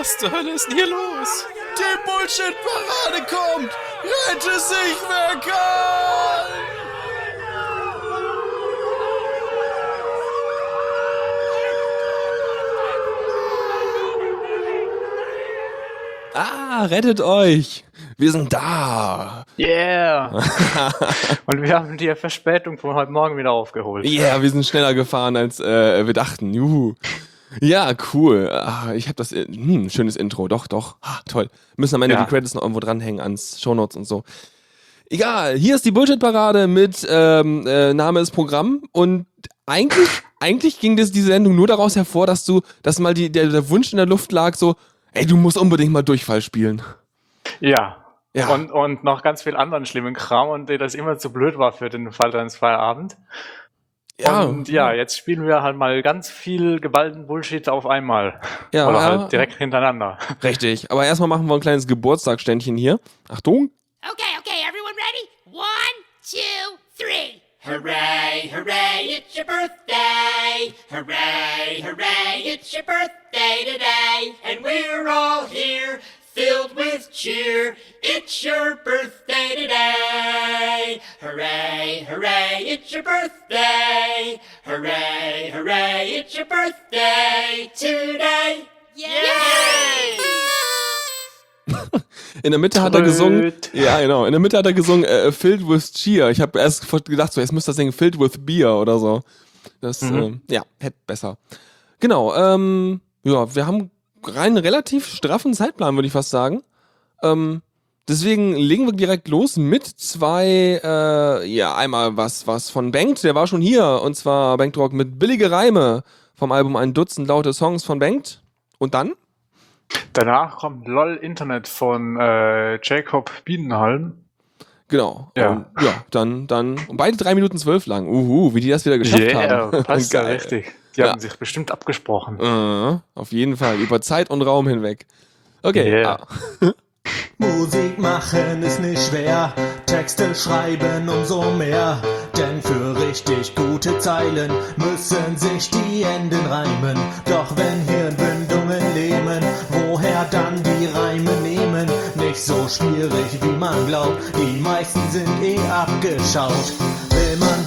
Was zur Hölle ist denn hier los? Die Bullshit-Parade kommt! Rette sich, wer kann! Ah, rettet euch! Wir sind da! Yeah! Und wir haben die Verspätung von heute Morgen wieder aufgeholt. Yeah, wir sind schneller gefahren, als äh, wir dachten. Juhu. Ja, cool. Ah, ich habe das, äh, hm, schönes Intro. Doch, doch. Ah, toll. Müssen am Ende Ja. die Credits noch irgendwo dranhängen ans Shownotes und so. Egal, hier ist die Bullshit-Parade mit ähm, äh, Name ist Programm und eigentlich, eigentlich ging das, diese Sendung nur daraus hervor, dass du, dass mal die, der, der Wunsch in der Luft lag, so, ey, du musst unbedingt mal Durchfall spielen. Ja. Ja. Und, und noch ganz viel anderen schlimmen Kram und der das immer zu blöd war für den Fall deines Feierabend. Ja, Und ja, jetzt spielen wir halt mal ganz viel geballten Bullshit auf einmal. ja, Oder ja, halt direkt hintereinander. richtig. Aber erstmal machen wir ein kleines Geburtstagsständchen hier. Achtung. Okay, okay, everyone ready? One, two, three. Hooray, hooray, it's your birthday. Hooray, hooray, it's your birthday today. And we're all here, filled with cheer. It's your birthday today. Hooray, hooray, it's your birthday. Hooray, hooray, it's your birthday today. Yay! In der Mitte hat er gesungen. Ja, genau. In der Mitte hat er gesungen, äh, Filled with Cheer. Ich habe erst gedacht, so, jetzt müsste er singen Filled with Beer oder so. Das, ähm, ja, hätte besser. Genau, ähm, ja, wir haben rein relativ straffen Zeitplan, würde ich fast sagen. Ähm, deswegen legen wir direkt los mit zwei, äh, ja, einmal was, was von Bengt, der war schon hier, und zwar Bengt Rock mit billige Reime vom Album Ein Dutzend laute Songs von Bengt. Und dann? Danach kommt LOL Internet von äh, Jacob Bienenhalm. Genau. Ja. Und, ja, dann, dann, und beide drei Minuten zwölf lang. Uhu, wie die das wieder geschafft Yeah, haben. passt ja richtig. Die Ja. haben sich bestimmt abgesprochen. Äh, auf jeden Fall, über Zeit und Raum hinweg. Okay. Yeah. Ah. Musik machen ist nicht schwer, Texte schreiben umso mehr. Denn für richtig gute Zeilen müssen sich die Enden reimen. Doch wenn Hirnbindungen lähmen, woher dann die Reime nehmen? Nicht so schwierig wie man glaubt, die meisten sind eh abgeschaut.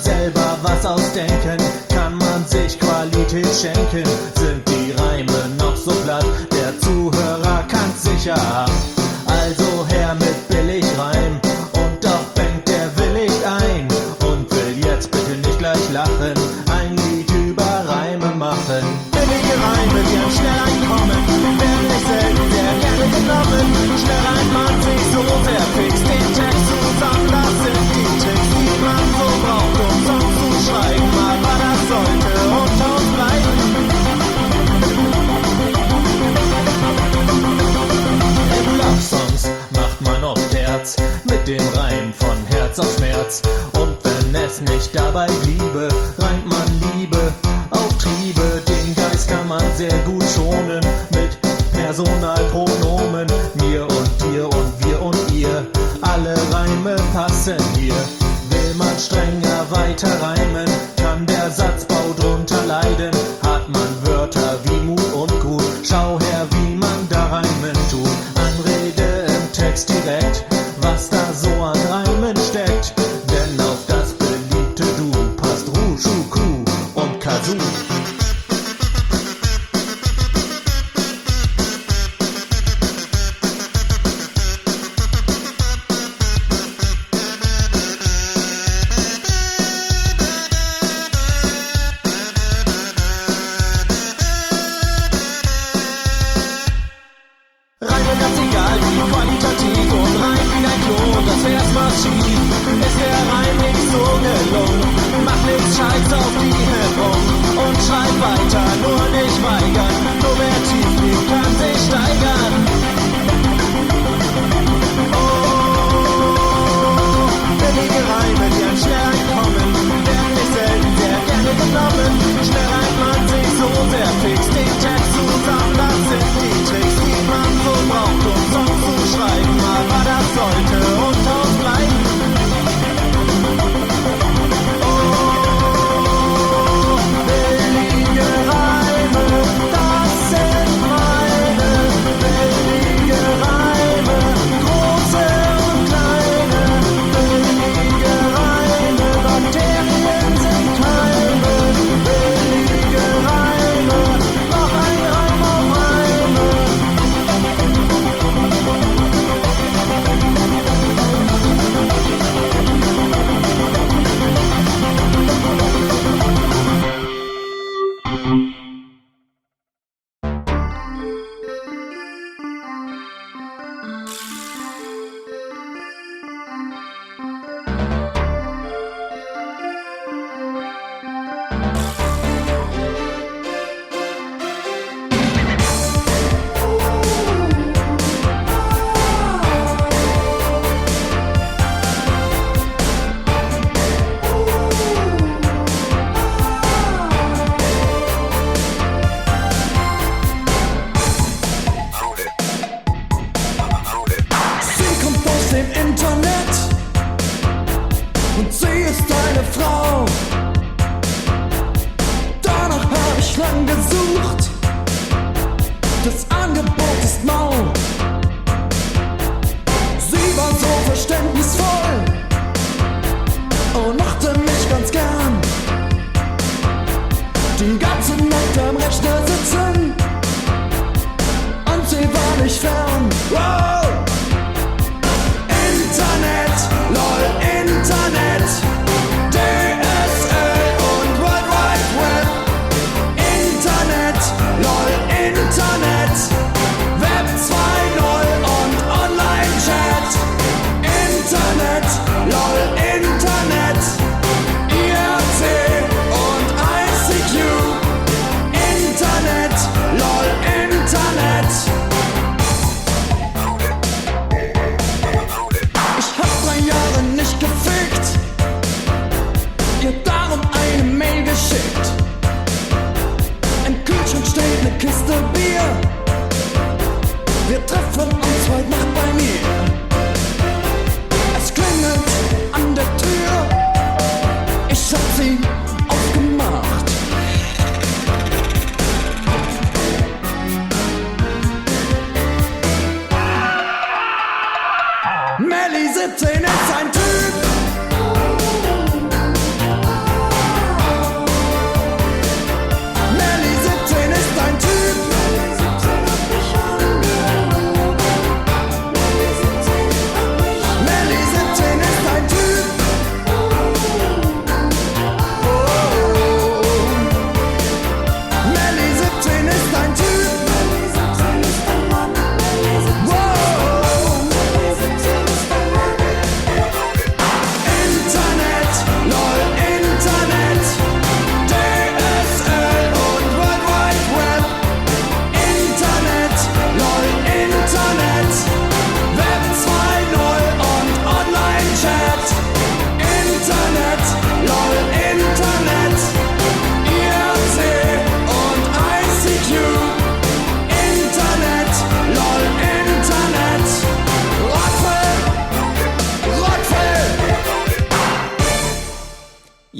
Selber was ausdenken, kann man sich Qualität schenken. Sind die Reime noch so platt, der Zuhörer kann's sicher. Also mit dem Reim von Herz auf Schmerz. Und wenn es nicht dabei bliebe, reimt man Liebe auf Triebe. Den Geist kann man sehr gut schonen mit Personalpronomen. Mir und dir und wir und ihr, alle Reime passen hier. Will man strenger weiter reimen, kann der Satzbau drunter leiden. Hat man Wörter wie Mut und Gut, schau Reime ganz egal, wie qualitativ und rein wie ein Klon, das wär's massiv. Ist der Reim nicht so gelungen, mach nix Scheiß auf die Hemmung und schreib weiter, nur nicht weigern. Nur wer tief liegt, kann sich steigern. Oh, billige Reime, die einem schnell einkommen, werden nicht selten sehr gerne genommen. Schnell reimt man sich so sehr fix den Text zusammen, sie war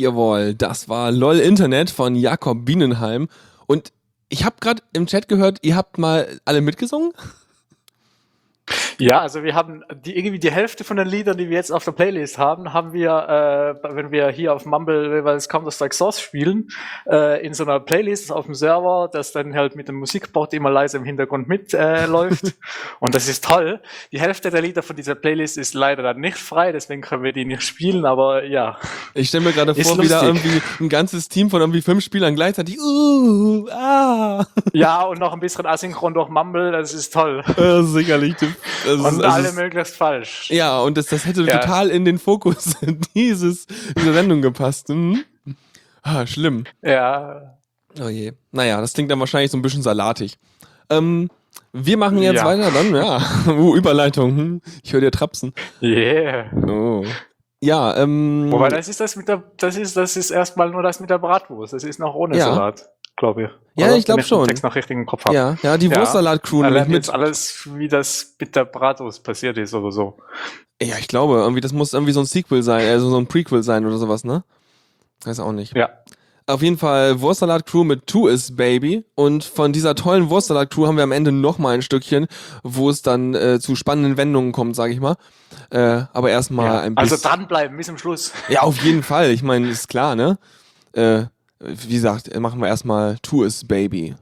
Jawohl, das war LOL Internet von Jakob Bienenheim. Und ich habe gerade im Chat gehört, ihr habt mal alle mitgesungen? Ja, also wir haben die, irgendwie die Hälfte von den Liedern, die wir jetzt auf der Playlist haben, haben wir, äh, wenn wir hier auf Mumble jeweils Counter-Strike Source spielen, äh, in so einer Playlist auf dem Server, das dann halt mit dem Musikbot immer leise im Hintergrund mitläuft. Äh. Und das ist toll. Die Hälfte der Lieder von dieser Playlist ist leider dann nicht frei, deswegen können wir die nicht spielen, aber ja. Ich stelle mir gerade vor, wie da irgendwie ein ganzes Team von irgendwie fünf Spielern gleichzeitig, uh, ah. Ja, und noch ein bisschen asynchron durch Mumble, das ist toll. Äh, sicherlich. Das ist, Und das alle ist, möglichst falsch. ja, und das, das hätte Ja. total in den Fokus dieses, dieser Sendung gepasst. Mhm. Ah, schlimm. Ja. Oh je. Naja, das klingt dann wahrscheinlich so ein bisschen salatig. Ähm, wir machen jetzt Ja. weiter dann, ja. Uh, Überleitung. Hm. Ich höre dir trapsen. Yeah. Oh. Ja, ähm. Wobei, das ist das mit der, das ist, das ist erstmal nur das mit der Bratwurst. Das ist noch ohne Ja. Salat, glaube ich. Ja, Oder? ich glaub Wenn den schon. Text noch richtig im Kopf habe. ja, ja, die Ja. Wurstsalat-Crew Da lernt mit. jetzt alles, wie das mit der Bratwurst passiert ist oder so. Ja, ich glaube, irgendwie, das muss irgendwie so ein Sequel sein, also so ein Prequel sein oder sowas, ne? Weiß auch nicht. Ja. Auf jeden Fall Wurstsalat-Crew mit Two is Baby. Und von dieser tollen Wurstsalat-Crew haben wir am Ende noch mal ein Stückchen, wo es dann äh, zu spannenden Wendungen kommt, sage ich mal. Äh, aber erstmal ja. ein Also bisschen. dranbleiben bis zum Schluss. Ja, auf jeden Fall. Ich meine, ist klar, ne? Äh, wie gesagt, machen wir erstmal Two is Baby.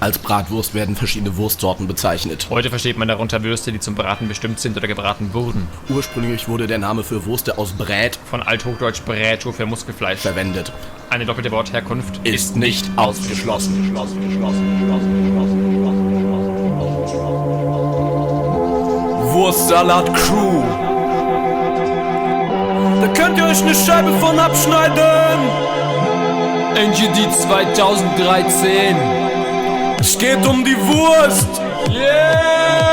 Als Bratwurst werden verschiedene Wurstsorten bezeichnet. Heute versteht man darunter Würste, die zum Braten bestimmt sind oder gebraten wurden. Ursprünglich wurde der Name für Würste aus Brät Von Althochdeutsch Bräto für Muskelfleisch. verwendet. Eine doppelte Wortherkunft Ist nicht ausgeschlossen. Wurstsalat Crew. Könnt ihr euch eine Scheibe von abschneiden. NGD 2013. Es geht um die Wurst. Yeah!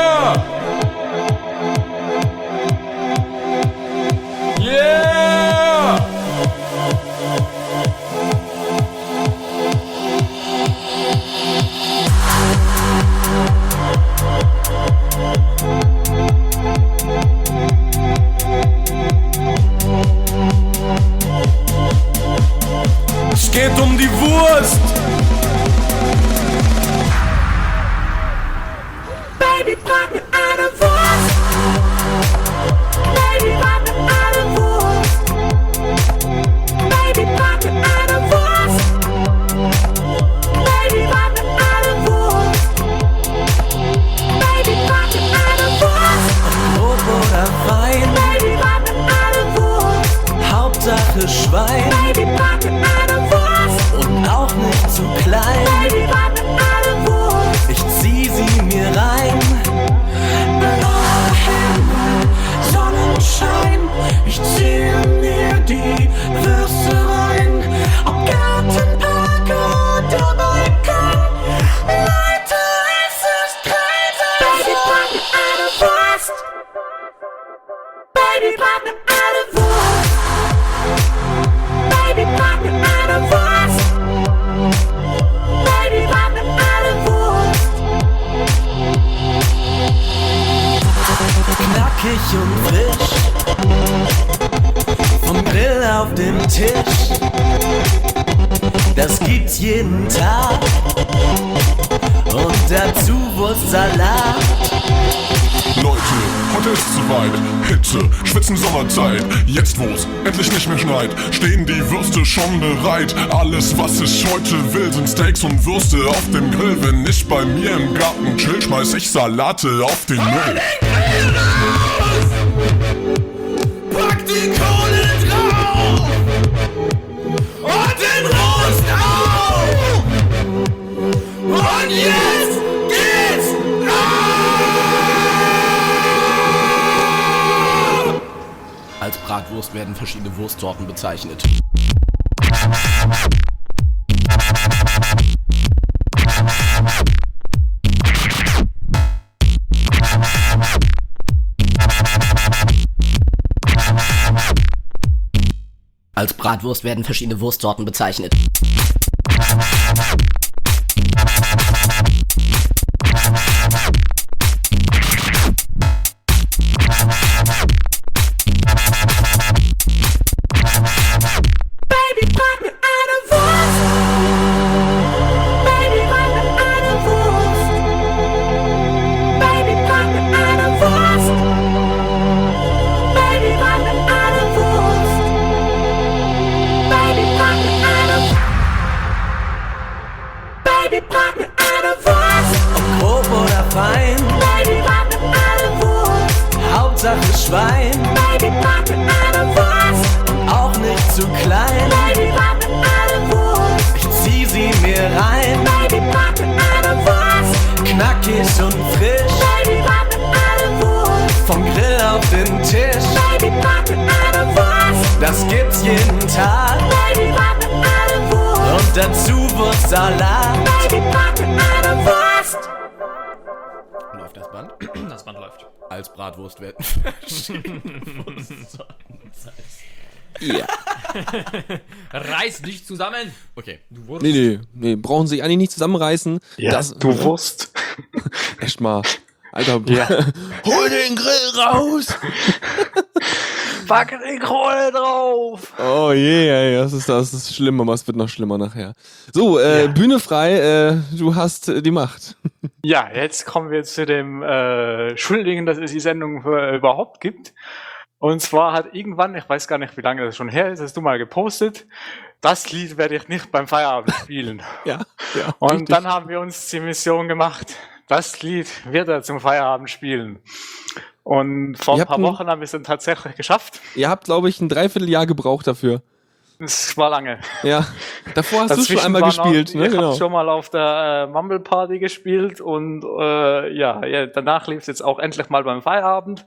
30 Salate auf den Müll. Pack die Kohle drauf und den Rost auf. Und jetzt geht's ab! Als Bratwurst werden verschiedene Wurstsorten bezeichnet. Als Bratwurst werden verschiedene Wurstsorten bezeichnet. Reiß dich zusammen! Okay. Du Wurst. Nee, nee, nee, brauchen sich eigentlich nicht zusammenreißen. das, du Wurst. Echt mal. Alter, Ja. hol den Grill raus! Pack die Kohle drauf. Oh je, ey, das ist, das ist schlimm, aber es wird noch schlimmer nachher. So, äh, Bühne frei, äh, du hast äh, die Macht. Ja, jetzt kommen wir zu dem äh, Schuldigen, dass es die Sendung äh, überhaupt gibt. Und zwar hat irgendwann, ich weiß gar nicht, wie lange das schon her ist, hast du mal gepostet, das Lied werde ich nicht beim Feierabend spielen. Ja, ja. Und richtig. dann haben wir uns die Mission gemacht, das Lied wird er zum Feierabend spielen. Und vor Ihr ein paar ein- Wochen haben wir es dann tatsächlich geschafft. Ihr habt, glaube ich, ein Dreivierteljahr gebraucht dafür. Es war lange. Ja. Davor hast du schon Dazwischen einmal gespielt, noch, ne? Ich Genau. habe schon mal auf der äh, Mumble Party gespielt und äh, ja, ja, danach lief es jetzt auch endlich mal beim Feierabend.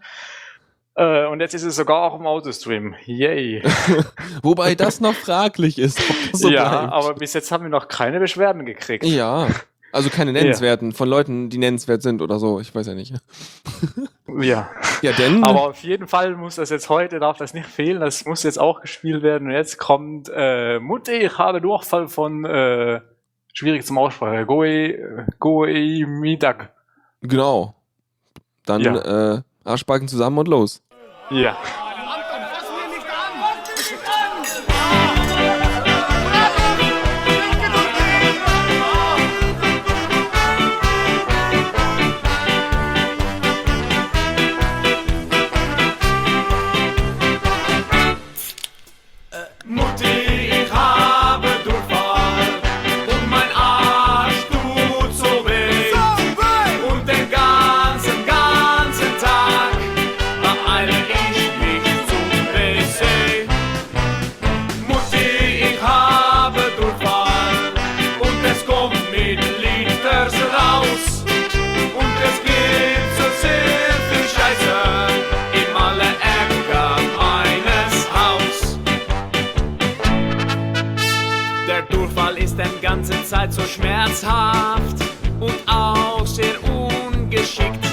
Äh, und jetzt ist es sogar auch im Autostream. Yay. Wobei das noch fraglich ist, so ja, bleibt. aber bis jetzt haben wir noch keine Beschwerden gekriegt. Ja. Also keine nennenswerten, von Leuten, die nennenswert sind oder so, ich weiß ja nicht. Ja. Ja, denn. Aber auf jeden Fall muss das jetzt heute, darf das nicht fehlen, das muss jetzt auch gespielt werden. Und jetzt kommt äh, Mutti, ich habe Durchfall von, äh, schwierig zum Aussprechen, Goe, Goe Midak. Genau. Dann Ja. äh, Arschbacken zusammen und los. Yeah. Zeit so schmerzhaft und auch sehr ungeschickt.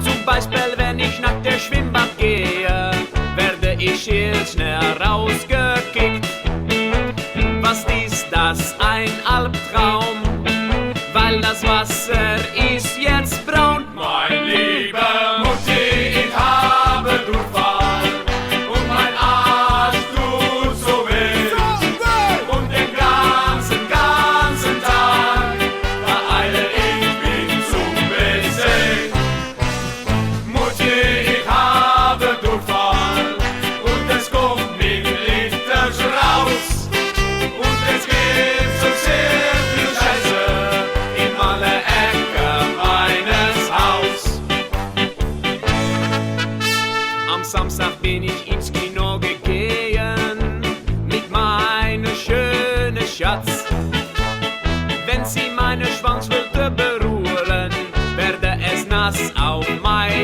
Zum Beispiel, wenn ich nach der Schwimmbad gehe, werde ich hier schnell rausgekickt.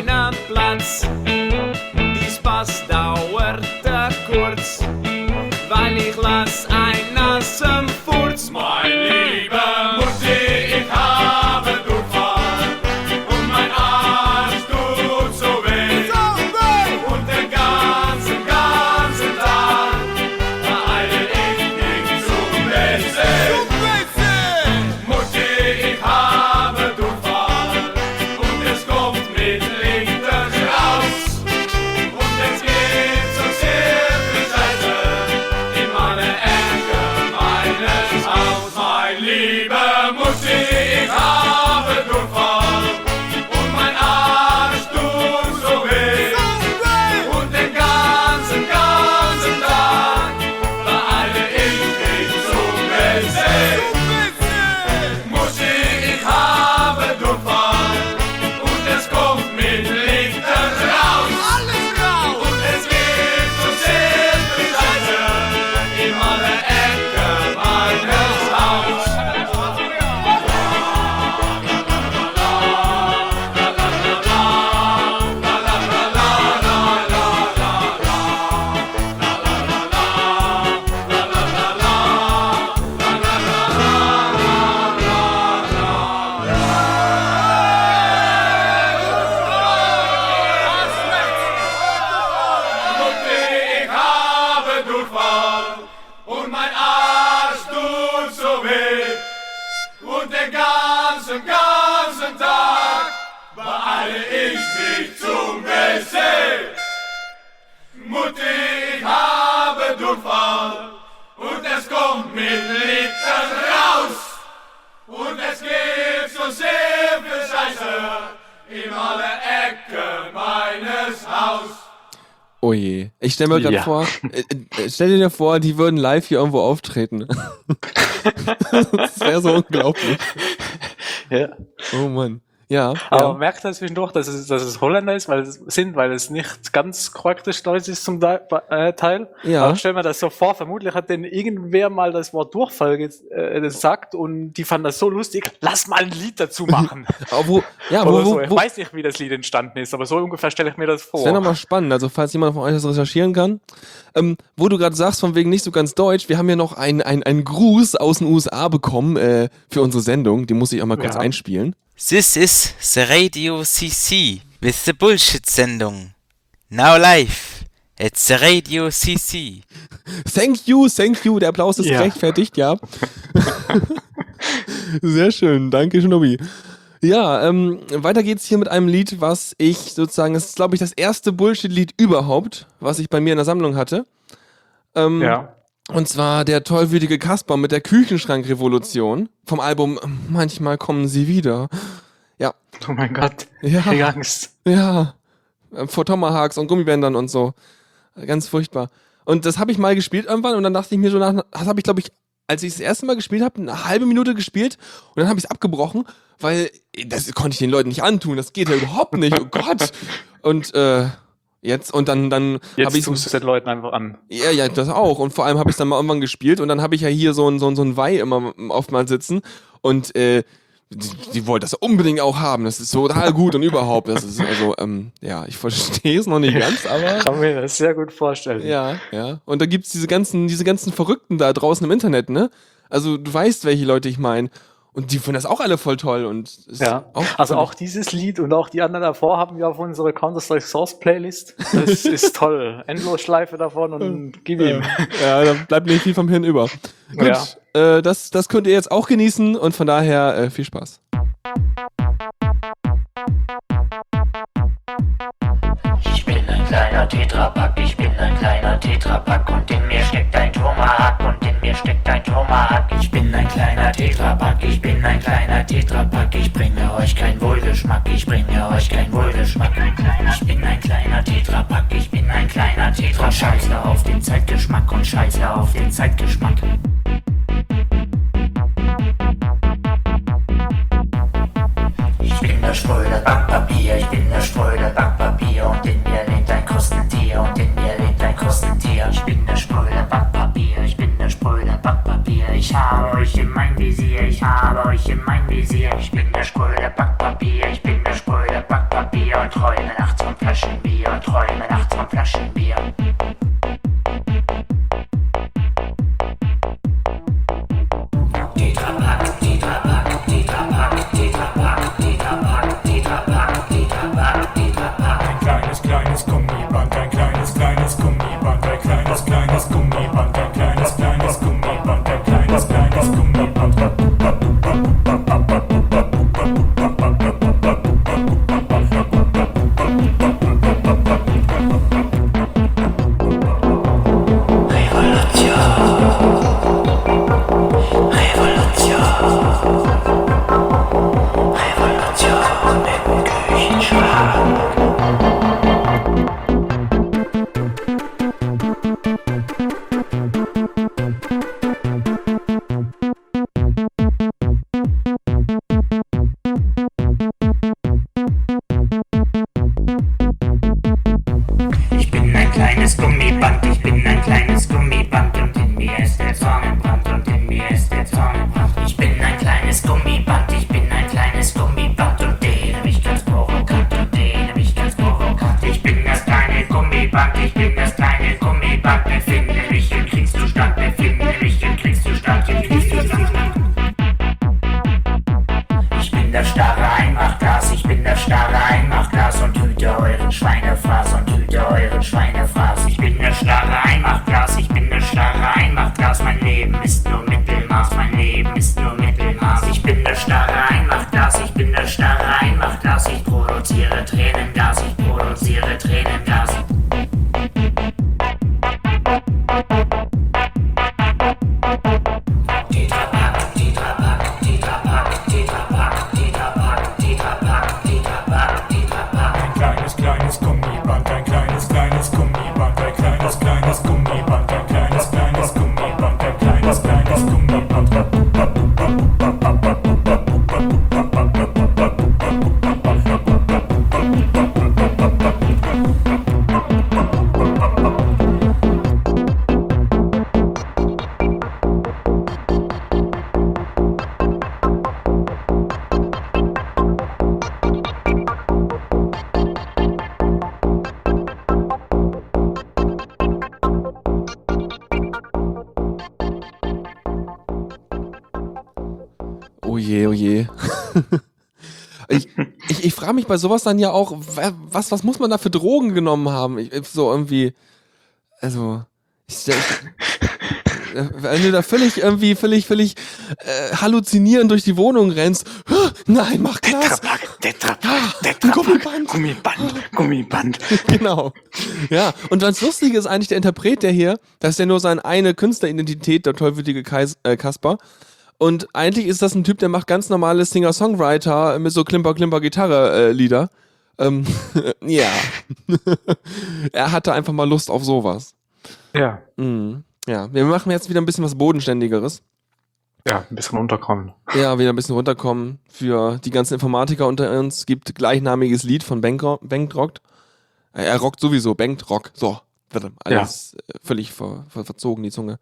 Meinem Platz. Es kommt mit Litern raus. Und es gibt so sehr viel Scheiße in alle Ecken meines Haus. Oh je. Ich stell mir gerade Ja. vor, äh, äh, stell dir vor, die würden live hier irgendwo auftreten. das wäre so unglaublich. Ja. Oh Mann. Ja. Aber ja. man merkt halt zwischendurch, dass es, dass es Holländer ist, weil es sind, weil es nicht ganz korrektes Deutsch ist zum Teil. Äh. Ja. Aber ich stell mir das so vor, vermutlich hat denn irgendwer mal das Wort Durchfall äh, gesagt und die fanden das so lustig, lass mal ein Lied dazu machen. Wo, ja, wo, so. Ich wo, weiß nicht, wie das Lied entstanden ist, aber so ungefähr stelle ich mir das vor. Das wäre nochmal spannend, also falls jemand von euch das recherchieren kann. Ähm, wo du gerade sagst, von wegen nicht so ganz deutsch, wir haben ja noch einen einen Gruß aus den USA bekommen äh, für unsere Sendung, den muss ich auch mal kurz Ja. einspielen. This is the Radio CC with the Bullshit-Sendung. Now live at the Radio CC. Thank you, thank you, der Applaus ist Ja. gerechtfertigt, ja. Sehr schön, danke Schnubbi. Ja, ähm, weiter geht's hier mit einem Lied, was ich sozusagen, das ist glaube ich das erste Bullshit-Lied überhaupt, was ich bei mir in der Sammlung hatte. Ähm, ja. Und zwar der tollwütige Kasper mit der Küchenschrankrevolution vom Album Manchmal kommen sie wieder. Ja, Oh mein Gott. Ja. Ich Angst. ja. Vor Tomahawks und Gummibändern und so. Ganz furchtbar. Und das habe ich mal gespielt irgendwann und dann dachte ich mir so nach, das habe ich glaube ich, als ich das erste Mal gespielt habe, eine halbe Minute gespielt und dann habe ich es abgebrochen, weil das konnte ich den Leuten nicht antun. Das geht ja überhaupt nicht. Oh Gott. Und äh, jetzt und dann dann habe ich es den Leuten einfach an. Ja, ja, das auch. Und vor allem habe ich dann mal irgendwann gespielt und dann habe ich ja hier so ein, so ein, so ein Weih immer oftmals sitzen und äh, die, die wollte das unbedingt auch haben. Das ist total gut und überhaupt. Das ist also, ähm, ja, ich verstehe es noch nicht ganz, aber. Kann mir das sehr gut vorstellen. Ja, ja. Und da gibt's diese ganzen, diese ganzen Verrückten da draußen im Internet, ne? Also du weißt, welche Leute ich meine. Und die finden das auch alle voll toll und Ja, also auch dieses Lied und auch die anderen davor haben wir auf unserer Counter-Strike Source Playlist. Das ist toll. Endlosschleife davon und gib ihm. Ja, da bleibt nicht viel vom Hirn über. Gut, äh, das, das könnt ihr jetzt auch genießen und von daher äh, viel Spaß. Kleiner Tetrapack, ich bin ein kleiner Tetrapack und in mir steckt ein Tomahawk und in mir steckt ein Tomahawk. Ich bin ein kleiner Tetrapack, ich bin ein kleiner Tetrapack, ich bringe euch kein Wohlgeschmack, ich bringe euch kein Wohlgeschmack. Ich bin ein kleiner Tetrapack, ich bin ein kleiner Tetrapack. Scheiße auf den Zeitgeschmack und scheiße auf den Zeitgeschmack. Ich bin das spröde Backpapier, ich bin das spröde Backpapier und in mir lebt Krustentier. Ich bin das spröde Backpapier, ich bin das spröde Backpapier. Ich habe euch in mein Visier, ich habe euch in mein Visier. Ich bin das spröde Backpapier, ich bin das spröde Backpapier und träume nachts von Flaschenbier träume nachts von Flaschenbier. Leben ist nur Mittelmaß, mein Leben ist nur Mittelmaß. Ich bin das starre Einmachglas, ich bin das starre bei sowas dann ja auch, wa- was, was muss man da für Drogen genommen haben? Ich, so irgendwie, also, ich, ich, äh, wenn du da völlig irgendwie, völlig, völlig äh, halluzinierend durch die Wohnung rennst, "Huh, nein, mach Glas! Tetrapack, Tetrapack, Tetrapack, Gummiband! Gummiband, Gummiband. genau. Ja, und das Lustige ist eigentlich der Interpret, der hier, das ist ja nur seine eine Künstleridentität, der tollwütige Kais, äh, Kasper. Und eigentlich ist das ein Typ, der macht ganz normale Singer-Songwriter mit so Klimper-Klimper-Gitarre-Lieder. ähm, ja. er hatte einfach mal Lust auf sowas. Ja. Mhm. Ja, wir machen jetzt wieder ein bisschen was Bodenständigeres. Ja, ein bisschen runterkommen. Ja, wieder ein bisschen runterkommen. Für die ganzen Informatiker unter uns gibt gleichnamiges Lied von Bankro- Bankt rockt. Äh, Er rockt sowieso, Bankt Rock. So, alles äh, völlig ver, ver, verzogen, die Zunge.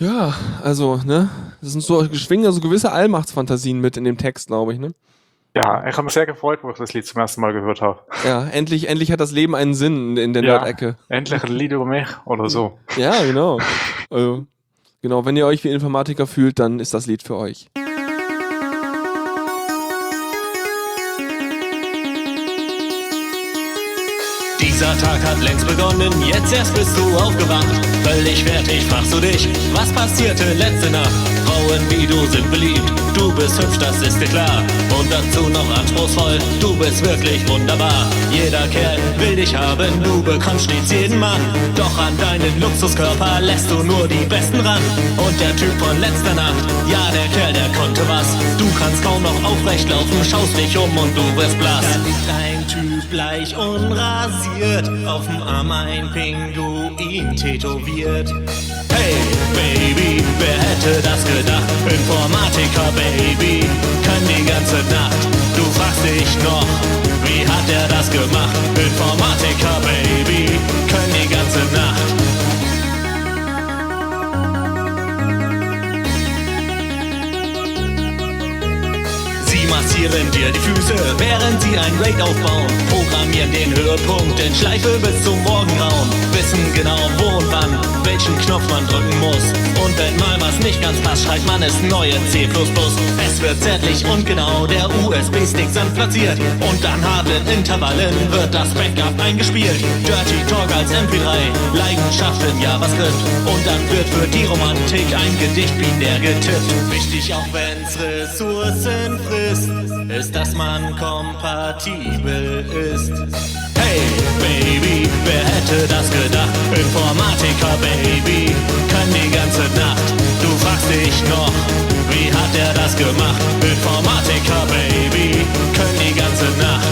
Ja, also, ne, das sind so schwingen so gewisse Allmachtsfantasien mit in dem Text, glaube ich, ne? Ja, ich habe mich sehr gefreut, wo ich das Lied zum ersten Mal gehört habe. Ja, endlich, endlich hat das Leben einen Sinn in der Ja. Nerd-Ecke. Endlich ein Lied über mich oder so. Ja, genau. Also, genau, wenn ihr euch wie Informatiker fühlt, dann ist das Lied für euch. Dieser Tag hat längst begonnen, jetzt erst bist du aufgewacht. Völlig fertig fragst du dich, was passierte letzte Nacht? Frauen wie du sind beliebt, du bist hübsch, das ist dir klar. Und dazu noch anspruchsvoll, du bist wirklich wunderbar. Jeder Kerl will dich haben, du bekommst stets jeden Mann. Doch an deinen Luxuskörper lässt du nur die Besten ran. Und der Typ von letzter Nacht, ja der Kerl, der konnte was. Du kannst kaum noch aufrecht laufen, schaust dich um und du wirst blass. Da liegt ein Typ bleich unrasiert, auf dem Arm ein Pinguin tätowiert. Hey, Baby, wer hätte das gedacht? Informatiker, Baby, kann die ganze Nacht. Du fragst dich noch, wie hat er das gemacht? Informatiker, Baby, können die ganze Nacht. Massieren dir die Füße, während sie ein Raid aufbauen. Programmieren den Höhepunkt in Schleife bis zum Morgengrauen. Wissen genau wo und wann, welchen Knopf man drücken muss. Und wenn mal was nicht ganz passt, schreibt man es neue C++. Es wird zärtlich und genau der USB-Stick sanft platziert. Und an harten Intervallen wird das Backup eingespielt. Dirty Talk als MP3, Leidenschaft in JavaScript. Und dann wird für die Romantik ein Gedicht binär getippt. Wichtig auch wenn's Ressourcen frisst, ist, dass man kompatibel ist. Hey, Baby, wer hätte das gedacht? Informatiker, Baby, kann die ganze Nacht. Du fragst dich noch, wie hat er das gemacht? Informatiker, Baby, können die ganze Nacht.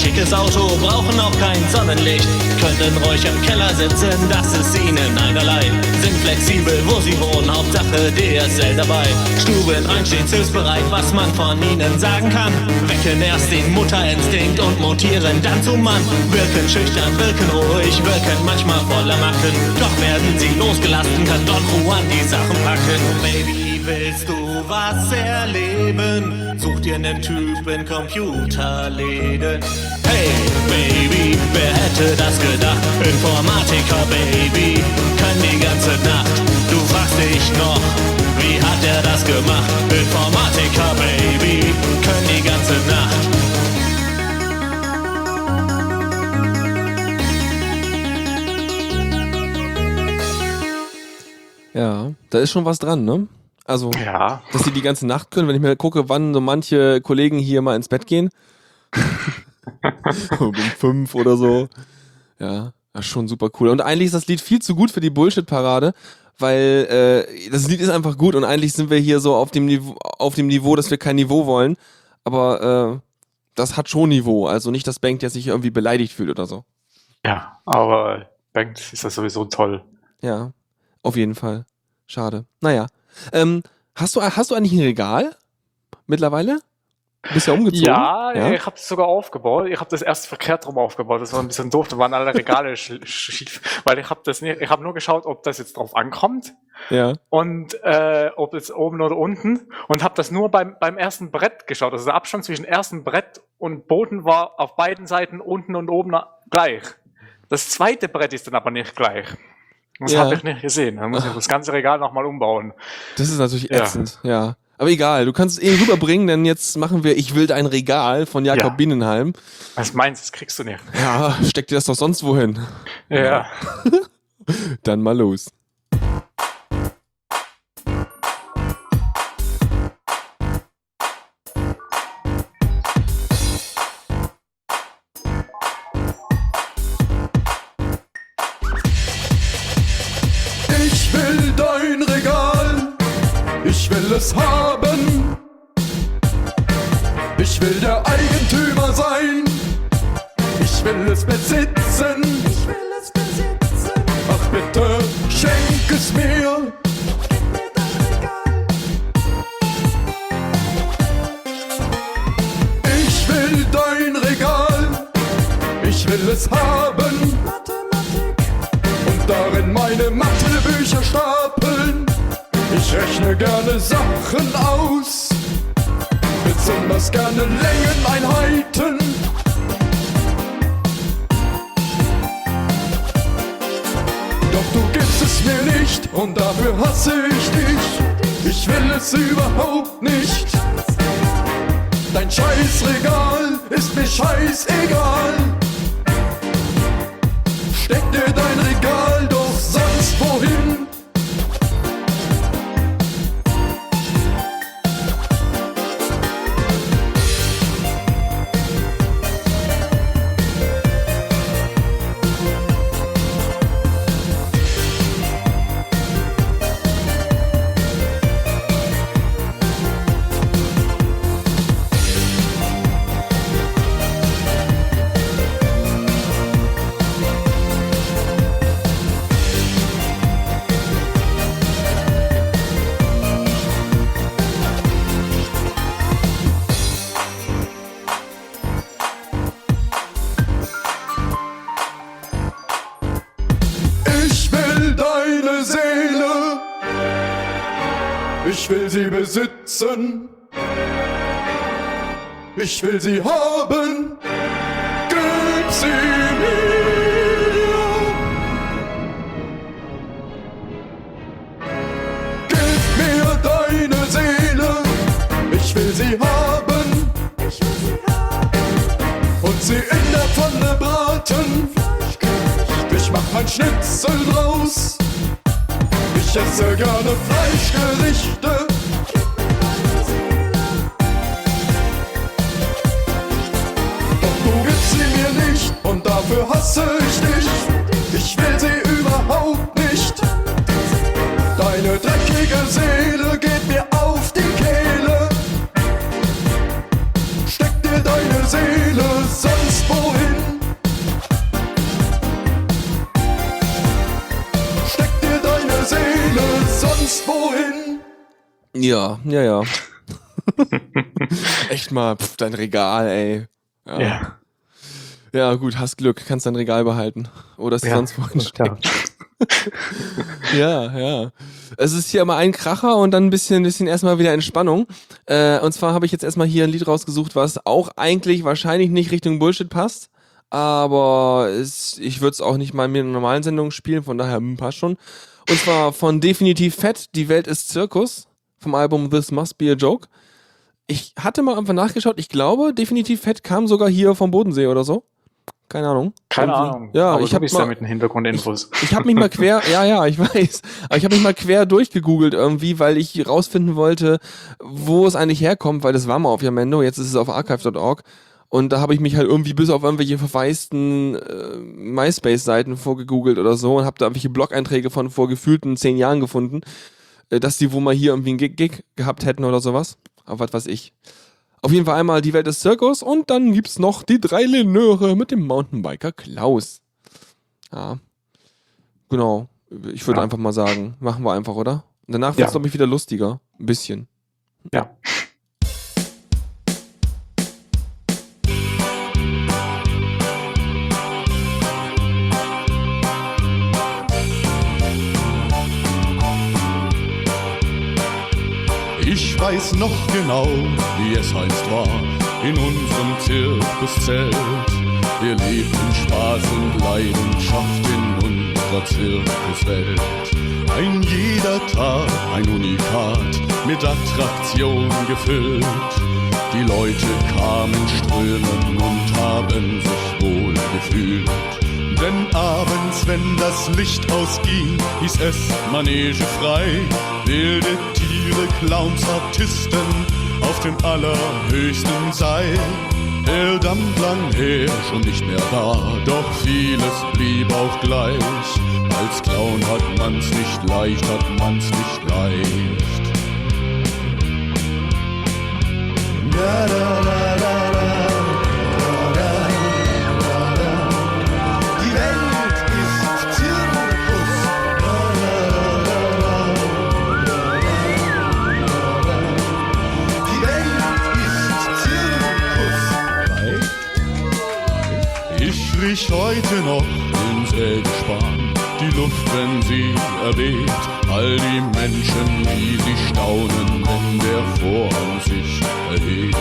Schickes Auto, brauchen auch kein Sonnenlicht. Können ruhig im Keller sitzen, das ist ihnen einerlei. Sind flexibel, wo sie wohnen, Hauptsache DSL dabei. Stuben einstehend hilfsbereit, was man von ihnen sagen kann. Wecken erst den Mutterinstinkt und mutieren dann zum Mann. Wirken schüchtern, wirken ruhig, wirken manchmal voller Macken. Doch werden sie losgelassen, kann Don Juan die Sachen packen. Baby, willst du was erleben? Such dir nen Typ in Computerläden. Hey, Baby, wer hätte das gedacht? Informatiker, Baby, kann die ganze Nacht. Du fragst dich noch, wie hat er das gemacht? Informatiker, Baby, können die ganze Nacht. Ja, da ist schon was dran, ne? Also, Ja. dass die die ganze Nacht können, wenn ich mir gucke, wann so manche Kollegen hier mal ins Bett gehen. um fünf oder so. Ja, schon super cool. Und eigentlich ist das Lied viel zu gut für die Bullshit-Parade, weil äh, das Lied ist einfach gut und eigentlich sind wir hier so auf dem Niveau, auf dem Niveau, dass wir kein Niveau wollen. Aber äh, das hat schon Niveau. Also nicht, dass Bank der sich irgendwie beleidigt fühlt oder so. Ja, aber Banks ist das sowieso toll. Ja, auf jeden Fall. Schade. Naja. Ähm, hast, du, hast du eigentlich ein Regal mittlerweile? Du bist ja umgezogen. Ja, ich habe es sogar aufgebaut. Ich habe das erst verkehrt rum aufgebaut. Das war ein bisschen doof. Da waren alle Regale sch- schief, weil ich habe das nicht. Ich habe nur geschaut, ob das jetzt drauf ankommt Ja. und äh, ob es oben oder unten und habe das nur beim beim ersten Brett geschaut. Also der Abstand zwischen ersten Brett und Boden war auf beiden Seiten unten und oben gleich. Das zweite Brett ist dann aber nicht gleich. Das Ja. habe ich nicht gesehen. Dann muss ich das ganze Regal nochmal umbauen. Das ist natürlich Ja. ätzend, ja. Aber egal, du kannst es eh rüberbringen, denn jetzt machen wir Ich will dein Regal von Jakob Ja. Bienenheim. Was meinst du, das kriegst du nicht. Ja, steck dir das doch sonst wohin. Ja. Dann mal los. Besitzen. Ich will sie haben. Gib sie mir. Gib mir deine Seele. Ich will sie haben. Und sie in der Pfanne braten. Ich mach mein Schnitzel draus. Ich esse gerne Fleischgerichte. Dafür hasse ich dich. Ich will sie überhaupt nicht. Deine dreckige Seele geht mir auf die Kehle. Steck dir deine Seele sonst wohin. Steck dir deine Seele sonst wohin. Ja, ja, ja. Echt mal, pf, dein Regal, ey. Ja. Ja. Ja, gut, hast Glück, kannst dein Regal behalten. Oder es Ja, sonst wohin ja, ja. Es ist hier immer ein Kracher und dann ein bisschen, bisschen erstmal wieder Entspannung. Äh, und zwar habe ich jetzt erstmal hier ein Lied rausgesucht, was auch eigentlich wahrscheinlich nicht Richtung Bullshit passt. Aber es, ich würde es auch nicht mal in einer normalen Sendung spielen, von daher passt schon. Und zwar von Definitiv Fett, Die Welt ist Zirkus, vom Album This Must Be a Joke. Ich hatte mal einfach nachgeschaut, ich glaube, Definitiv Fett kam sogar hier vom Bodensee oder so. Keine Ahnung. Keine Irgendwie- Ahnung. Ja, aber ich habe mal, mit den Hintergrundinfos. ich habe mich mal quer, ja, ja, ich weiß, aber ich habe mich mal quer durchgegoogelt irgendwie, weil ich rausfinden wollte, wo es eigentlich herkommt, weil das war mal auf Yamendo, jetzt ist es auf archive.org und da habe ich mich halt irgendwie bis auf irgendwelche verwaisten äh, MySpace-Seiten vorgegoogelt oder so und habe da irgendwelche Blog-Einträge von vor gefühlten zehn Jahren gefunden, äh, dass die wohl mal hier irgendwie einen Gig, Gig gehabt hätten oder sowas, aber was weiß ich. Auf jeden Fall einmal die Welt des Zirkus und dann gibt's noch die drei Lenöre mit dem Mountainbiker Klaus. Ja. Genau. Ich würde Ja. einfach mal sagen, machen wir einfach, oder? Und danach wird's Ja. glaube ich, wieder lustiger. Ein bisschen. Ja. Noch genau, wie es einst war, in unserem Zirkuszelt. Wir lebten Spaß und Leidenschaft in unserer Zirkuswelt. Ein jeder Tag, ein Unikat, mit Attraktion gefüllt. Die Leute kamen strömen und haben sich wohl gefühlt. Denn abends, wenn das Licht ausging, hieß es Manege frei. Wilde Tiere, Clowns, Artisten auf dem allerhöchsten Seil. Der Dampf lang her, schon nicht mehr da, doch vieles blieb auch gleich. Als Clown hat man's nicht leicht, hat man's nicht leicht. Da, da, da. Ich heute noch den Sägespan, die Luft, wenn sie erweht. All die Menschen, die sie staunen, wenn der Vorhang sich erhebt.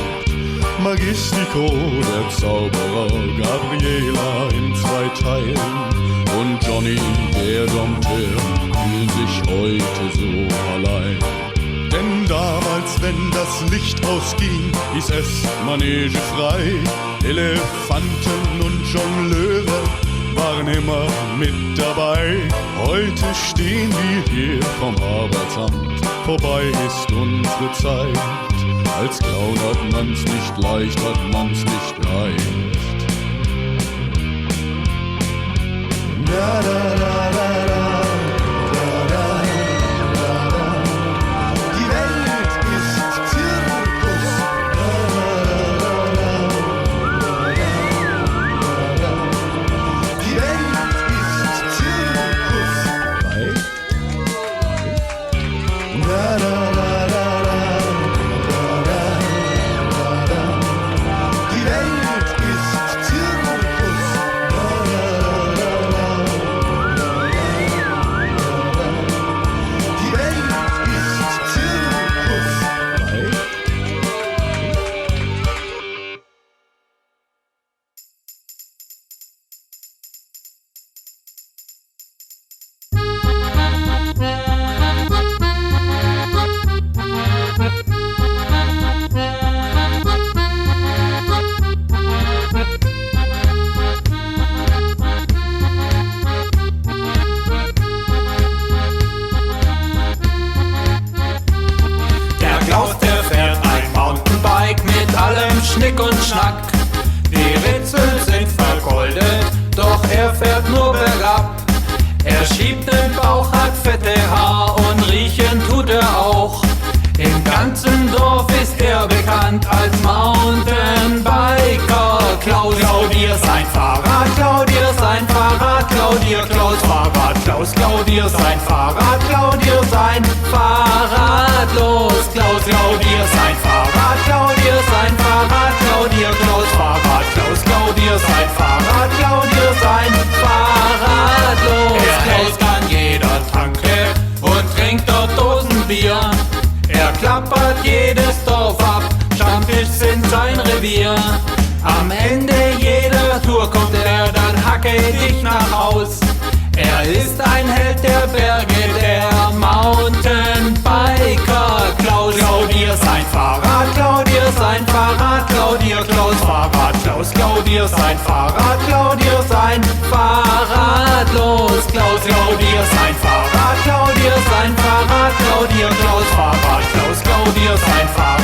Magistico, der Zauberer, Gabriela in zwei Teilen und Johnny, der Dompteur, fühlen sich heute so allein. Denn damals, wenn das Licht ausging, hieß es Manege frei. Elefanten und Jongleure waren immer mit dabei. Heute stehen wir hier vom Arbeitsamt, vorbei ist unsere Zeit. Als Clown hat man's nicht leicht, hat man's nicht leicht. Da, da, da, da. Dir sein Fahrrad, klau dir sein Fahrrad, los, Klaus, klau dir sein Fahrrad, klau dir sein Fahrrad, klau dir Klaus Fahrrad, Klaus, klau dir sein Fahrrad,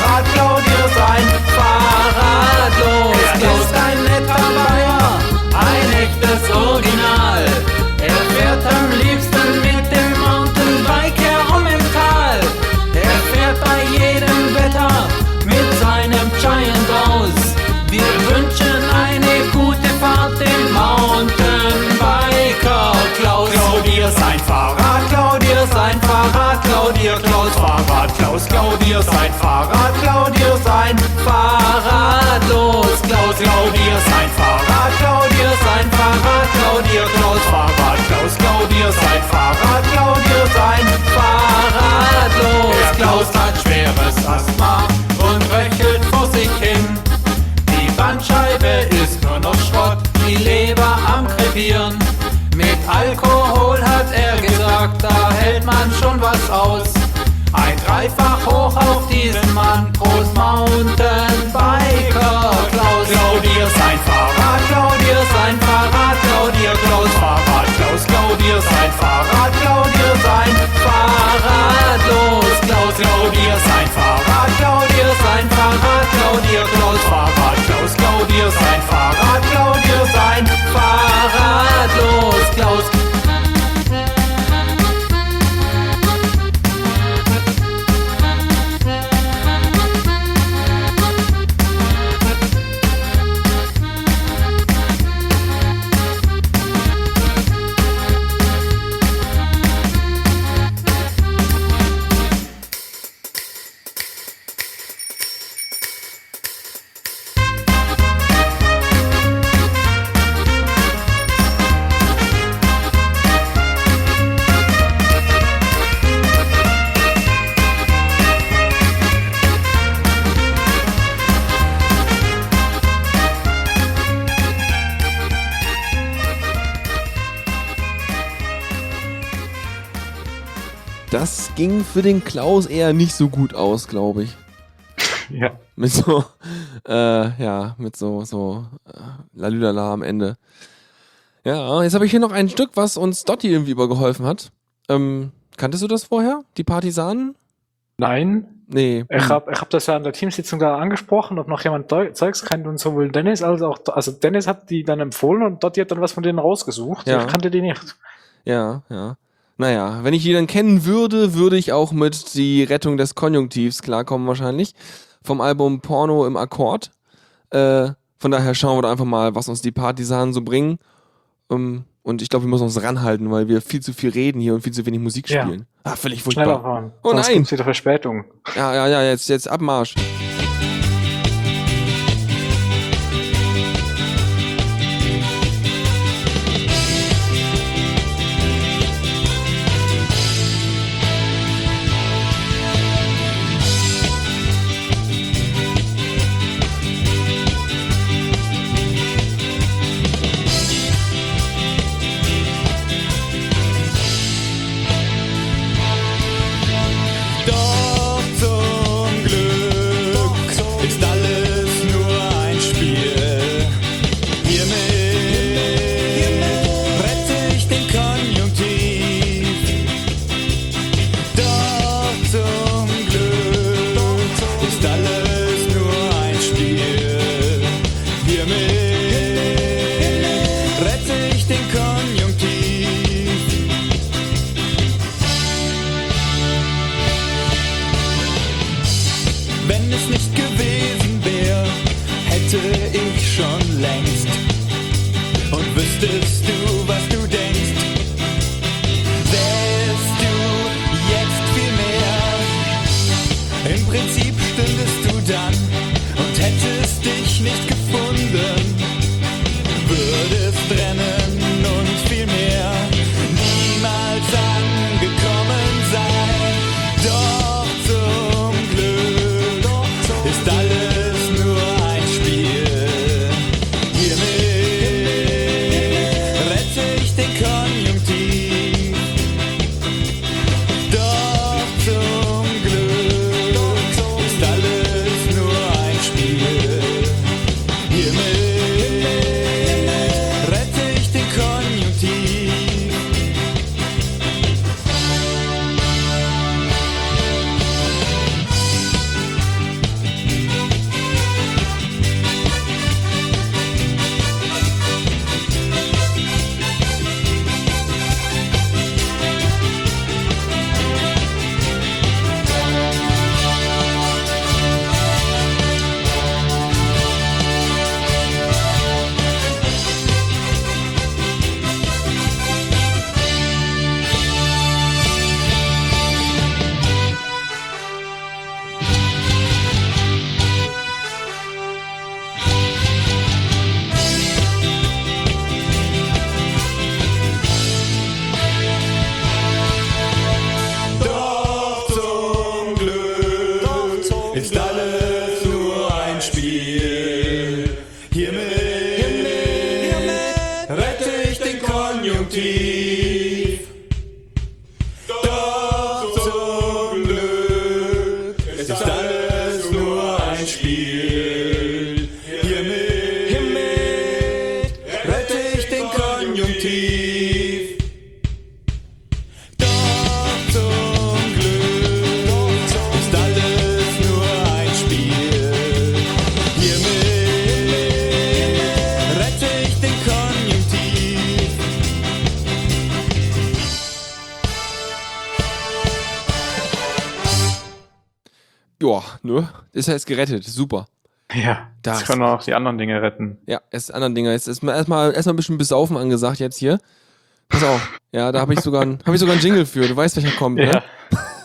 Klaus, klau dir sein Fahrrad, klau dir sein Fahrrad, los, Klaus, klau dir sein Fahrrad, klau dir sein Fahrrad, klau dir Klaus Fahrrad, Klaus, klau dir sein Fahrrad, klau dir sein Fahrrad, los, Klaus hat schweres Asthma und röchelt vor sich hin. Die Bandscheibe ist nur noch Schrott, die Leber am Krepieren. Mit Alkohol hat er gesagt, da hält man schon was aus dreifach hoch auf diesen Mann. Prost Mountain Biker Klaus. Klau dir sein Fahrrad, klau dir sein Fahrrad, klau dir Klaus Fahrrad, Klaus, klau dir sein Fahrrad, klau dir sein Fahrrad, los Klaus, klau dir sein Fahrrad, klau dir sein Fahrrad, klau dir Klaus Fahrrad, Klaus, klau dir sein Fahrrad, klau dir sein Fahrrad, los Klaus. Das ging für den Klaus eher nicht so gut aus, glaube ich. Ja. Mit so, äh, ja, mit so, so, äh, Lalülala am Ende. Ja, jetzt habe ich hier noch ein Stück, was uns Dotti irgendwie übergeholfen hat. Ähm, kanntest du das vorher? Die Partisanen? Nein. Nee. Ich habe ich hab das ja an der Teamsitzung da angesprochen, ob noch jemand Zeugs kennt und sowohl Dennis als auch, also Dennis hat die dann empfohlen und Dotti hat dann was von denen rausgesucht. Ja. Ich kannte die nicht. Ja, ja. Naja, wenn ich die dann kennen würde, würde ich auch mit die Rettung des Konjunktivs klarkommen wahrscheinlich. Vom Album Porno im Akkord. Äh, von daher schauen wir da einfach mal, was uns die Partisanen so bringen. Ähm, und ich glaube, wir müssen uns ranhalten, weil wir viel zu viel reden hier und viel zu wenig Musik Ja. spielen. Ah, völlig Schneller furchtbar. fahren. Oh Sonst nein! wieder Verspätung. Ja, ja, ja, jetzt, jetzt Abmarsch. Joa, ne? Ist ja jetzt gerettet. Super. Ja, das, Das- können auch die anderen Dinge retten. Ja, erst anderen Dinger. Jetzt ist mal erstmal erstmal ein bisschen besaufen angesagt jetzt hier. Pass auf. Ja, da habe ich sogar ein, habe ich sogar einen Jingle für. Du weißt, welcher kommt, ne?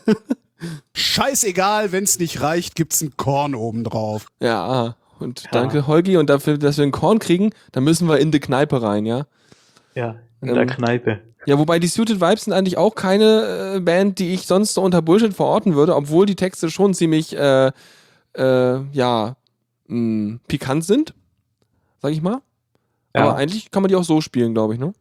Scheißegal, wenn's nicht reicht, gibt's ein Korn obendrauf. Ja, ah. und danke Holgi und dafür, dass wir einen Korn kriegen, dann müssen wir in die Kneipe rein, ja? Ja, in der Ähm, Kneipe. Ja, wobei die Suited Vibes sind eigentlich auch keine äh, Band, die ich sonst so unter Bullshit verorten würde, obwohl die Texte schon ziemlich, äh, äh, ja, mh, pikant sind, sag ich mal. Ja. Aber eigentlich kann man die auch so spielen, glaube ich, ne?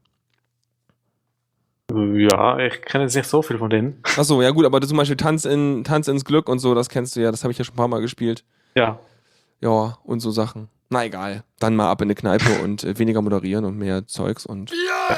Ja, ich kenne jetzt nicht so viel von denen. Achso, ja gut, aber zum Beispiel Tanz, in, Tanz ins Glück und so, das kennst du ja, das habe ich ja schon ein paar Mal gespielt. Ja. Ja, und so Sachen. Na egal. Dann mal ab in eine Kneipe und äh, weniger moderieren und mehr Zeugs und. Bier,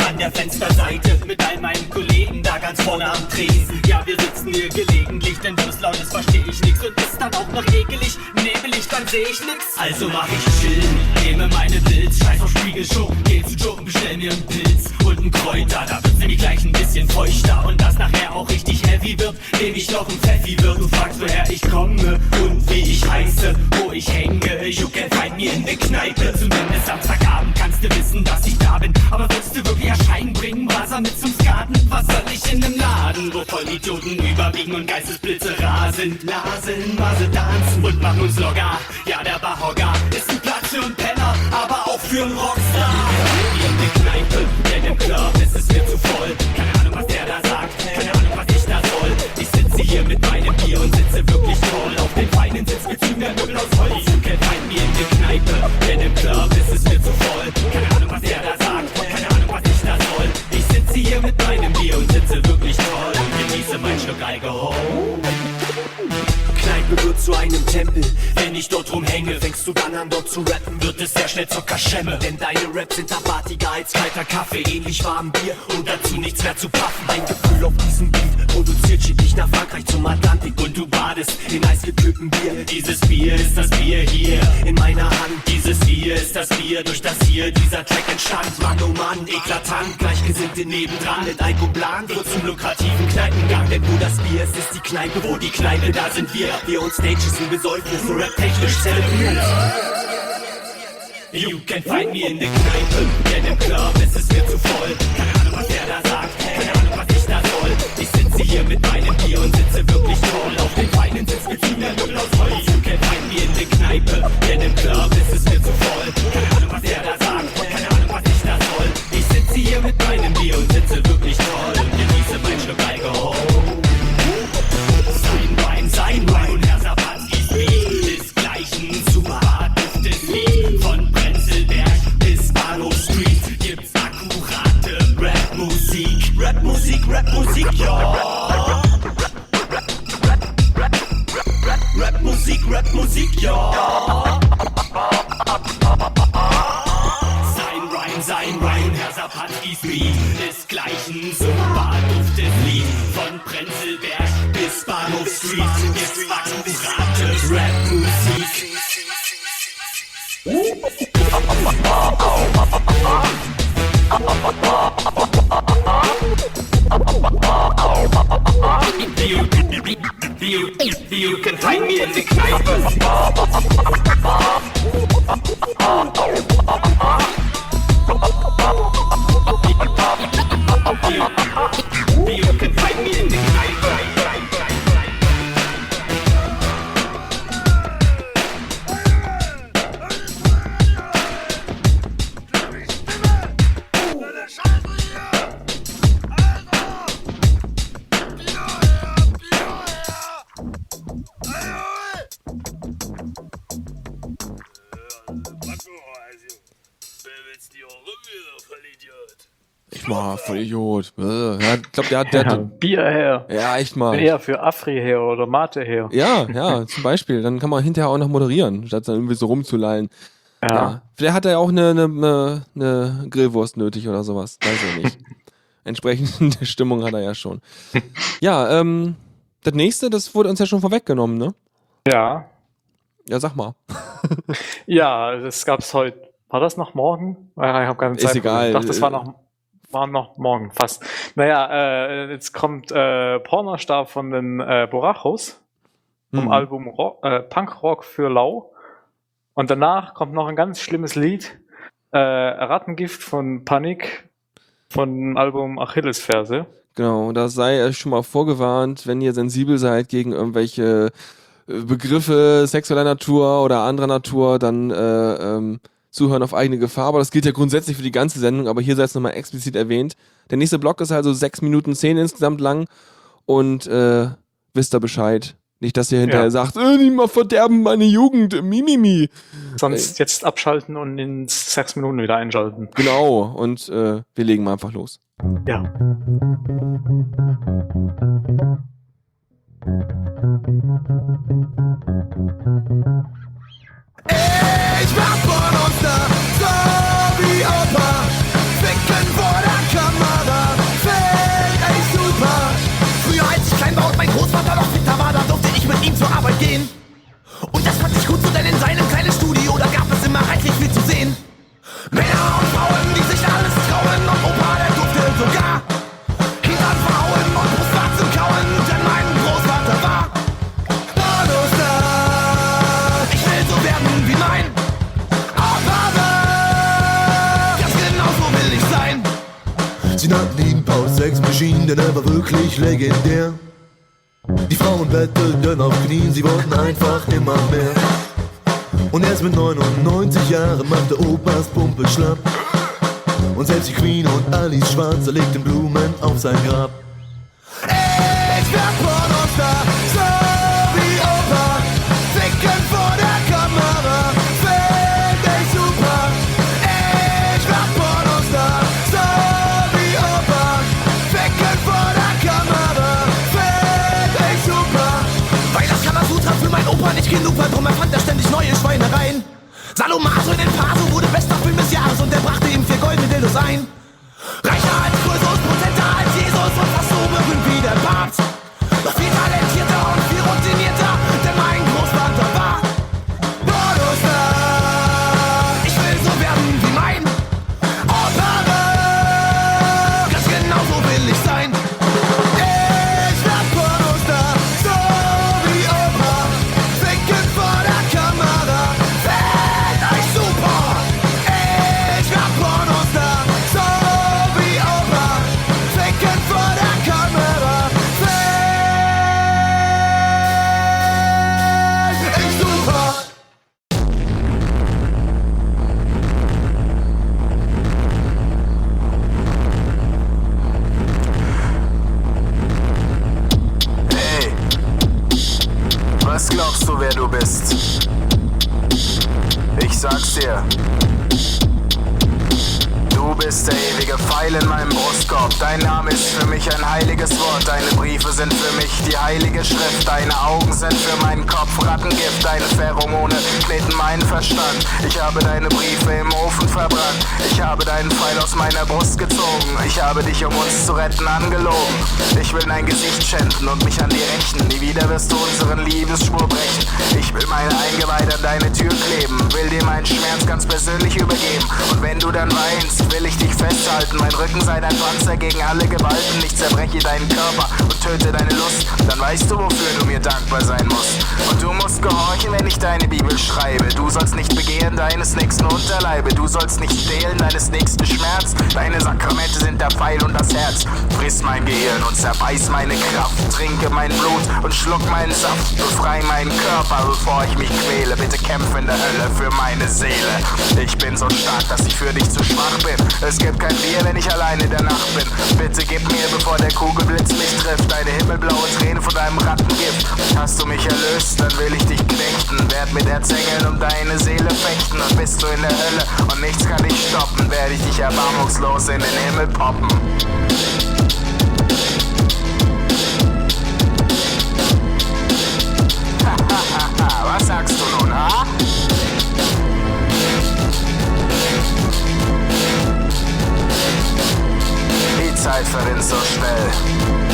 der Fensterseite mit all meinen Kollegen da ganz vorne am Tresen. Ja, wir sitzen hier gelegentlich, denn bloß lautes verstehe ich nix und ist dann auch noch ekelig. Nebelig, dann seh ich nix. Also mach ich chillen, nehme meine Pilz, scheiß auf Spiegelshow, geh zu Joken, bestell mir einen Pilz und einen Kräuter. Da wird's nämlich gleich ein bisschen feuchter und das nachher auch richtig heavy wird, nehm ich noch ein Pfeffi wird. Du fragst, woher ich komme und wie ich heiße, wo ich hänge. You can find me in der Kneipe, zumindest Samstagabend du wissen, dass ich da bin. Aber willst du wirklich erscheinen, bringen Wasser mit zum Skaten? Was soll ich in nem Laden, wo Vollidioten überwiegen und Geistesblitze rasen? Lasen, Mase tanzen und machen uns locker. Ja, der Bahogger ist ein Platz für einen Penner, aber auch für einen Rockstar. Hier in der Kneipe, denn im Club ist es mir zu voll. Keine Ahnung, was der da sagt, keine Ahnung, was ich da soll. Schnell zur Kaschemme. Denn deine Raps sind abatiger als kalter Kaffee, ähnlich warm Bier und dazu nichts mehr zu paffen. Ein Gefühl auf diesem Beat produziert schickt dich nach Frankreich zum Atlantik und du badest in eisgekühltem Bier. Dieses Bier ist das Bier hier in meiner Hand. Dieses Bier ist das Bier, durch das hier dieser Track entstand. Mann, oh Mann, eklatant, Gleichgesinnte nebendran. Mit Alko Blanc wird zum lukrativen Kneipengang. Denn wo das Bier ist, ist die Kneipe, wo die Kneipe, da sind wir. Wir uns Stages ein Besäufnis, so rap-technisch zelebrieren. You can find me in der Kneipe, denn im Club ist es mir zu voll. Keine Ahnung, was der da sagt, keine Ahnung, was ich da soll. Ich sitze hier mit meinem Bier und sitze wirklich toll auf den feinen Sitzbezügen der Möbel aus Holz. You can find me in der Kneipe, denn im Club ist es mir zu voll. Keine Ahnung, was der da sagt, keine Ahnung, was ich da soll. Ich sitze hier mit meinem Bier und sitze wirklich toll und genieße mein Stück Alkohol. Rapmusik, Rapmusik, ja. Rapmusik, Rapmusik, ja. Sein you, can find me in the Kneipe. Ich mal, voll Idiot. Ja, ich glaube, der hat. Der, Ja, Bier her. Ja, echt mal. Eher für Afri her oder Mate her. Ja, ja, zum Beispiel. Dann kann man hinterher auch noch moderieren, statt dann irgendwie so rumzulallen. Ja. Vielleicht hat er ja auch eine, eine, eine Grillwurst nötig oder sowas. Weiß ich nicht. Entsprechende Stimmung hat er ja schon. Ja, ähm, das nächste, das wurde uns ja schon vorweggenommen, ne? Ja. Ja, sag mal. Ja, das gab's heute. War das noch morgen? Ja, ich habe keine Ist Zeit. egal. Ich dachte, das war noch, war noch morgen fast. Naja, äh, jetzt kommt äh, Pornostar von den äh, Borachos vom Mhm. Album Rock, äh, Punk Rock für Lau. Und danach kommt noch ein ganz schlimmes Lied. Äh, Rattengift von Panik von Album Achillesferse. Genau, da sei euch schon mal vorgewarnt, wenn ihr sensibel seid gegen irgendwelche äh, Begriffe sexueller Natur oder anderer Natur, dann äh, ähm, zuhören auf eigene Gefahr. Aber das gilt ja grundsätzlich für die ganze Sendung, aber hier sei es nochmal explizit erwähnt. Der nächste Block ist also sechs Minuten zehn insgesamt lang und äh, wisst ihr Bescheid. Nicht, dass ihr hinterher Ja. sagt, äh, die mal verderben meine Jugend, äh, mimimi. Sonst jetzt abschalten und in sechs Minuten wieder einschalten. Genau, und äh, wir legen mal einfach los. Ja. Ich war Pornostar, so wie Opa. Ficken vor der Kamera, find ich super. Früher als ich klein war und mein Großvater noch fitter war, da durfte ich mit ihm zur Arbeit gehen. Und das fand ich gut so, denn in seinem kleinen Studio, da gab es immer reichlich viel zu sehen. Männer und Frauen, die Machine, denn er war wirklich legendär. Die Frauen bettelten auf Knien, sie wollten einfach immer mehr. Und erst mit 99 Jahren machte Opas Pumpe schlapp. Und selbst die Queen und Alice Schwarzer legten Blumen auf sein Grab. Ich wär Pornostar, genug war, drum erfand er ständig neue Schweinereien. Salomaso in den Paso wurde bester Film des Jahres und er brachte ihm vier goldene Dildos ein. Reicher als aus meiner Brust gezogen. Ich habe dich, um uns zu retten, angelogen. Ich will dein Gesicht schänden und mich an dir rächen. Nie wieder wirst du unseren Liebesspur brechen. Ich will meine Eingeweide an deine Tür kleben. Will dir meinen Schmerz ganz persönlich übergeben. Und wenn du dann weinst, will ich dich festhalten. Mein Rücken sei dein Panzer gegen alle Gewalten. Ich zerbreche deinen Körper und töte deine Lust. Dann weißt du, wofür du mir dankbar sein musst. Und du musst gehorchen, wenn ich deine Bibel schreibe. Du sollst nicht begehren deines nächsten Unterleibe. Du sollst nicht stehlen deines nächsten Schmerz. Deine Sakramente sind der Pfeil und das Herz. Friss mein Gehirn und zerreiß meine Kraft. Trinke mein Blut und schluck meinen Saft. Befrei meinen Körper, bevor ich mich quäle. Bitte kämpfe in der Hölle für meine Seele. Ich bin so stark, dass ich für dich zu schwach bin. Es gibt kein Bier, wenn ich allein in der Nacht bin. Bitte gib mir, bevor der Kugelblitz mich trifft, deine himmelblaue Träne von deinem Rattengift. Hast du mich erlöst, dann will ich dich knechten. Werd mit Erzengeln um deine Seele fechten. Und bist du in der Hölle und nichts kann dich stoppen, werde ich dich erbarmungslos in den Himmel poppen. Was sagst du nun, ha? Die Zeit verrinnt so schnell.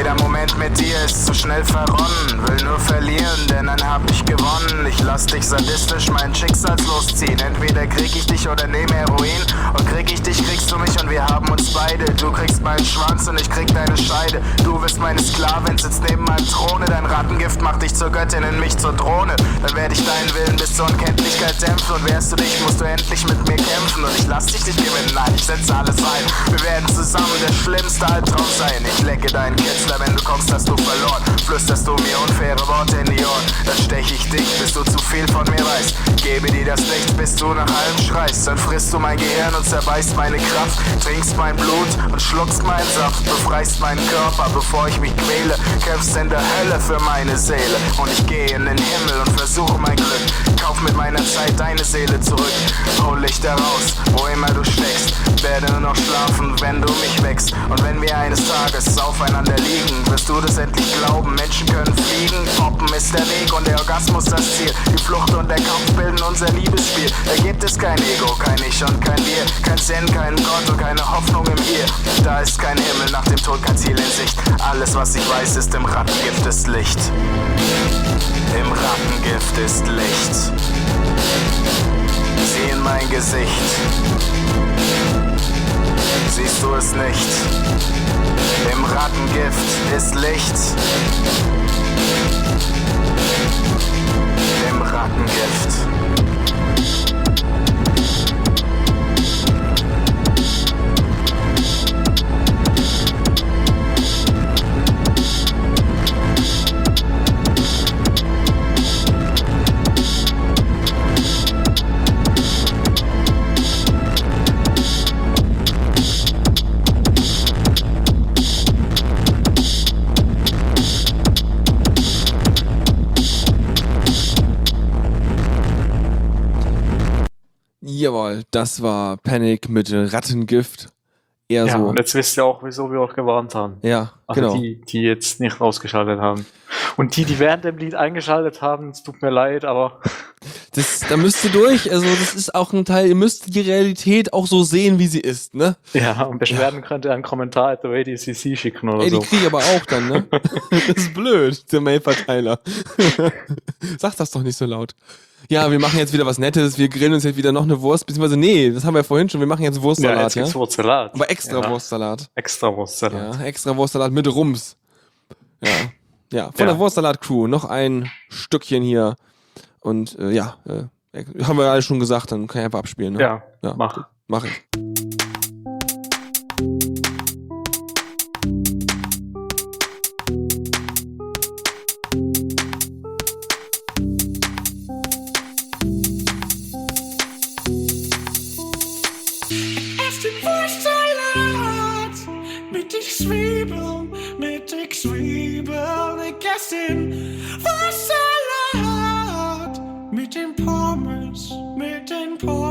Jeder Moment mit dir ist zu schnell verronnen. Will nur verlieren, denn dann hab ich gewonnen. Ich lass dich sadistisch mein Schicksal losziehen. Entweder krieg ich dich oder nehm Heroin. Und krieg ich dich, kriegst du mich und wir haben uns beide. Du kriegst meinen Schwanz und ich krieg deine Scheide. Du wirst meine Sklavin, sitzt neben meinem Throne. Dein Rattengift macht dich zur Göttin, in mich zur Drohne. Dann werde ich deinen Willen bis zur Unkenntlichkeit dämpfen. Und wärst du dich, musst du endlich mit mir kämpfen. Und ich lass dich nicht gewinnen, nein, ich setze alles ein. Wir werden zusammen der schlimmste Albtraum sein. Ich lecke deinen Kitzler, wenn du kommst, hast du verloren. Flüsterst du mir unfaire Worte in die Ohren. Dann stech ich dich, bis du zu viel von mir weißt. Gebe dir das Licht, bis du nach allem schreist. Dann frisst du mein Gehirn und zerbeißt meine Kraft. Trinkst mein Blut und schluckst meinen Saft. Befreist meinen Körper, bevor ich mich quäle. Kämpfst in der Hölle für meine Seele. Und ich gehe in den Himmel und versuche mein Glück. Kauf mit meiner Zeit deine Seele zurück. Hol dich da raus, wo immer du steckst. Werde nur noch schlafen, wenn du mich wächst. Und wenn wir eines Tages aufeinander liegen, wirst du das endlich glauben. Menschen können fliegen, Poppen ist der Weg und der Orgasmus das Ziel. Die Flucht und der Kampf bilden unser Liebesspiel. Da gibt es kein Ego, kein Ich und kein Wir. Kein Zen, kein Gott und keine Hoffnung im Hier. Da ist kein Himmel, nach dem Tod kein Ziel in Sicht. Alles, was ich weiß, ist im Rattengift ist Licht. Im Rattengift ist Licht. Sieh in mein Gesicht. Siehst du es nicht? Im Rattengift ist Licht. Im Rattengift. Jawohl, das war Panic mit Rattengift. Eher Ja, so. und jetzt wisst ihr auch, wieso wir euch gewarnt haben. Ja, Also genau. die, die jetzt nicht rausgeschaltet haben. Und die, die während dem Lied eingeschaltet haben, es tut mir leid, aber Das, da müsst ihr durch. Also, das ist auch ein Teil, ihr müsst die Realität auch so sehen, wie sie ist, ne? ja, und Beschwerden könnt ihr einen Kommentar at the Radio CC schicken oder Ey, die so. krieg ich aber auch dann, ne? das ist blöd, der Mailverteiler. Sag das doch nicht so laut. Ja, wir machen jetzt wieder was Nettes, wir grillen uns jetzt wieder noch eine Wurst, beziehungsweise nee, das haben wir vorhin schon, wir machen jetzt Wurstsalat, ja, jetzt ja? Wurstsalat. Aber extra Ja. Wurstsalat. Extra Wurstsalat. Ja, extra Wurstsalat mit Rums. Ja. Ja, von Ja. der Wurstsalat-Crew noch ein Stückchen hier. Und äh, ja, äh, haben wir alles schon gesagt, dann kann ich einfach abspielen. Ne? Ja, ja, mach. Mach ich. Mit den Zwiebeln, mit den Zwiebeln. Ich esse den Wurstsalat mit den Pommes, mit den Pommes.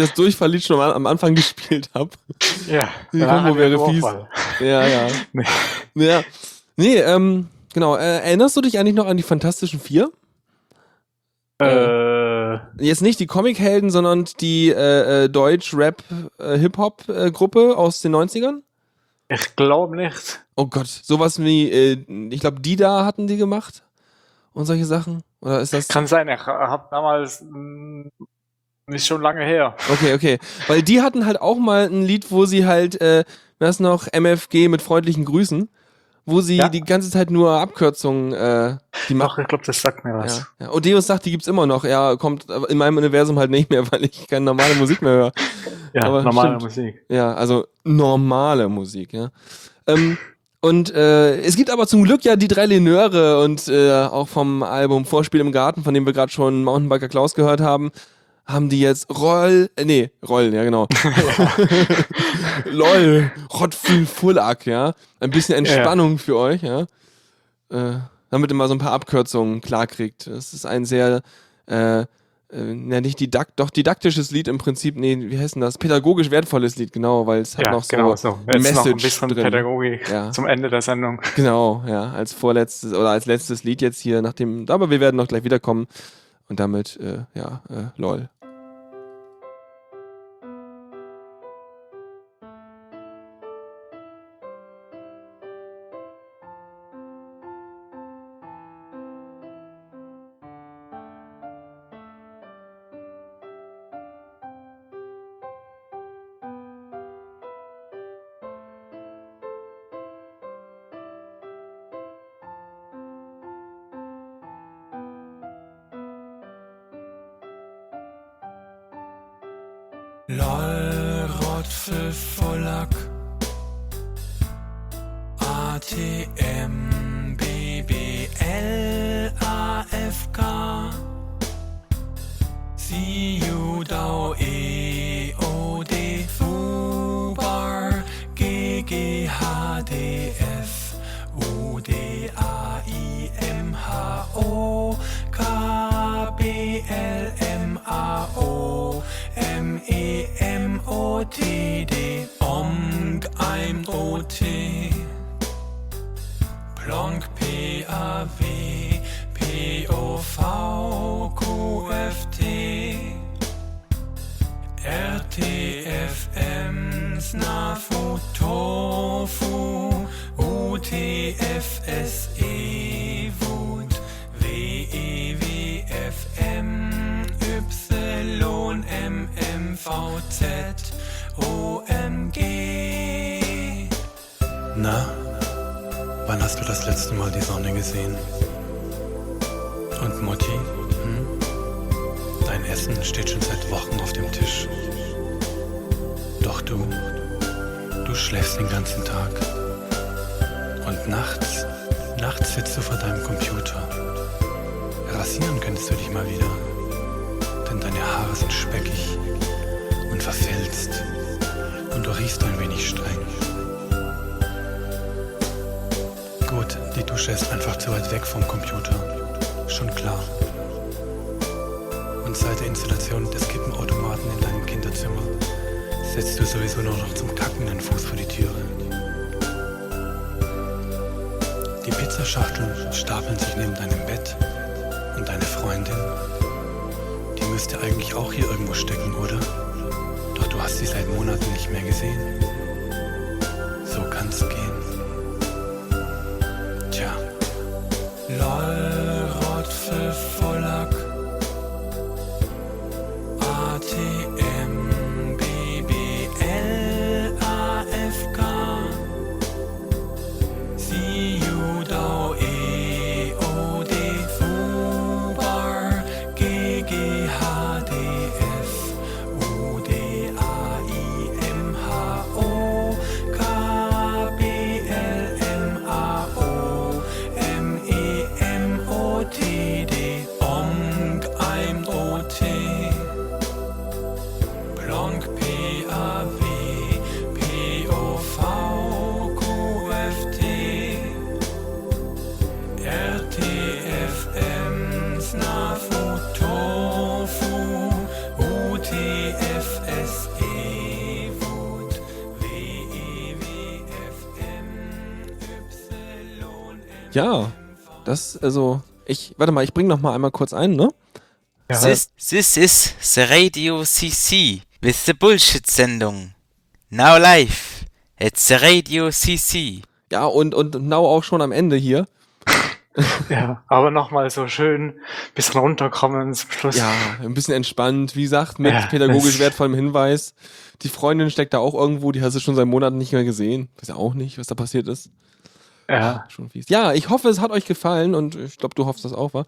Ich das Durchfalllied schon am am Anfang gespielt habe. Ja, Die ja, Kombo wäre ja fies. Ja, ja. Nee. Ja. Nee, ähm, genau. Äh, erinnerst du dich eigentlich noch an die Fantastischen Vier? Äh, Jetzt nicht die Comichelden, sondern die äh, äh, Deutsch-Rap-Hip-Hop-Gruppe aus den 90ern? Ich glaube nicht. Oh Gott, sowas wie, äh, ich glaube, die da hatten die gemacht und solche Sachen? Oder ist das. Kann sein, ich habe damals mh, ist schon lange her. Okay, okay. Weil die hatten halt auch mal ein Lied, wo sie halt, äh, was noch, MFG mit freundlichen Grüßen, wo sie die ganze Zeit nur Abkürzungen, äh, die Doch, machen. ich glaube, das sagt mir was. Ja, ja. Odeus sagt, die gibt's immer noch. Ja, kommt in meinem Universum halt nicht mehr, weil ich keine normale Musik mehr höre. Ja, Aber normale stimmt. Musik. Ja, also normale Musik, ja. Ähm, und äh, es gibt aber zum Glück ja die drei Leneure und äh, auch vom Album Vorspiel im Garten, von dem wir gerade schon Mountainbiker Klaus gehört haben, haben die jetzt Roll, äh, nee, Rollen, ja genau. LOL, Rottfühl Fullack, ja. Ein bisschen Entspannung für euch, ja. Äh, damit ihr mal so ein paar Abkürzungen klarkriegt. Das ist ein sehr, äh, äh, ja, nicht didakt, doch didaktisches Lied im Prinzip, nee, wie heißt denn das? Pädagogisch wertvolles Lied, genau, weil es hat Ja, noch so, genau so. eine Jetzt noch ein Message bisschen drin. Pädagogik Ja. zum Ende der Sendung. Genau, ja, als vorletztes oder als letztes Lied jetzt hier nach dem, aber wir werden noch gleich wiederkommen und damit, äh, ja, äh. LOL, RTFM, SNAFU, TOFU, UTFSE, WUT, WEWFM, YMMVZ, OMG. Na, wann hast du das letzte Mal die Sonne gesehen? Und Mutti, hm? Dein Essen steht schon seit Wochen auf dem Tisch. Du, du schläfst den ganzen Tag. Und nachts, nachts sitzt du vor deinem Computer. Rasieren könntest du dich mal wieder. Denn deine Haare sind speckig und verfilzt. Und du riechst ein wenig streng. Gut, die Dusche ist einfach zu weit weg vom Computer. Schon klar. Und seit der Installation des Kippenautomaten in deinem Kinderzimmer setzt du sowieso nur noch zum Kacken den Fuß vor die Türe. Die Pizzaschachteln stapeln sich neben deinem Bett und deine Freundin, die müsste eigentlich auch hier irgendwo stecken, oder? Doch du hast sie seit Monaten nicht mehr gesehen. Ja, das, also, ich, warte mal, ich bring noch mal einmal kurz ein, ne? This, this is the Radio CC with the Bullshit-Sendung. Now live at the Radio CC. Ja, und, und now auch schon am Ende hier. Ja, aber nochmal so schön bisschen runterkommen zum Schluss. Ja, ein bisschen entspannt, wie gesagt, mit Ja, pädagogisch wertvollem Hinweis. Die Freundin steckt da auch irgendwo, die hast du schon seit Monaten nicht mehr gesehen. Weiß ja auch nicht, was da passiert ist. Ja. Schon fies. Ja, ich hoffe, es hat euch gefallen und ich glaube, du hoffst das auch, wa?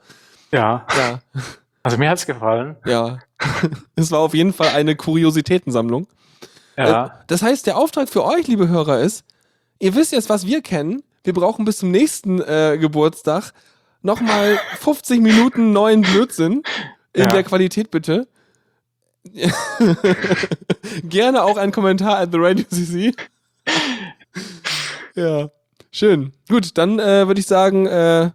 Ja. Ja. Also mir hat's gefallen. Ja. es war auf jeden Fall eine Kuriositätensammlung. Ja. Äh, Das heißt, der Auftrag für euch, liebe Hörer, ist, ihr wisst jetzt, was wir kennen. Wir brauchen bis zum nächsten äh, Geburtstag nochmal 50 Minuten neuen Blödsinn. In Ja. der Qualität bitte. Gerne auch ein Kommentar at the Radio CC. ja, schön. Gut, dann äh, würde ich sagen, äh,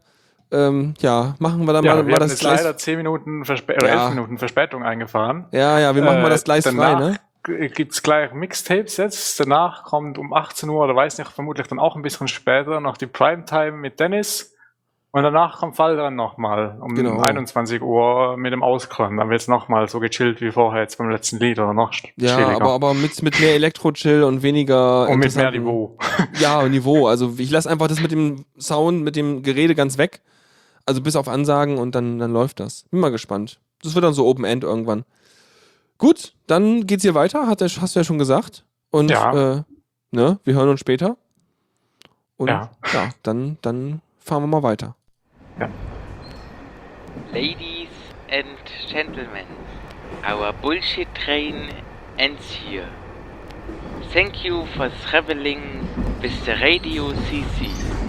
ähm, ja, machen wir dann ja, mal, wir mal das jetzt Gleis. leider 10 Minuten Verspä oder Ja. 11 Minuten Verspätung eingefahren. Ja, ja, wir machen mal das Gleis frei, danach ne? g- Gibt's gleich Mixtapes jetzt. Danach kommt um 18 Uhr, oder weiß nicht, vermutlich dann auch ein bisschen später noch die Primetime mit Dennis. Und danach kommt Fall dran nochmal um Genau. 21 Uhr mit dem Ausklang. Dann wird's nochmal so gechillt wie vorher jetzt beim letzten Lied oder noch Ja, chilliger. aber, aber mit, mit mehr Elektro-Chill und weniger. Und mit mehr Niveau. Ja, Niveau. Also ich lasse einfach das mit dem Sound, mit dem Gerede ganz weg. Also bis auf Ansagen und dann, dann läuft das. Bin mal gespannt. Das wird dann so Open End irgendwann. Gut, dann geht's hier weiter, hat hast du ja schon gesagt. Und Ja. äh, ne, wir hören uns später. Und Ja. ja, dann, dann fahren wir mal weiter. Ladies and gentlemen, our bullshit train ends here. Thank you for traveling with the Radio CC.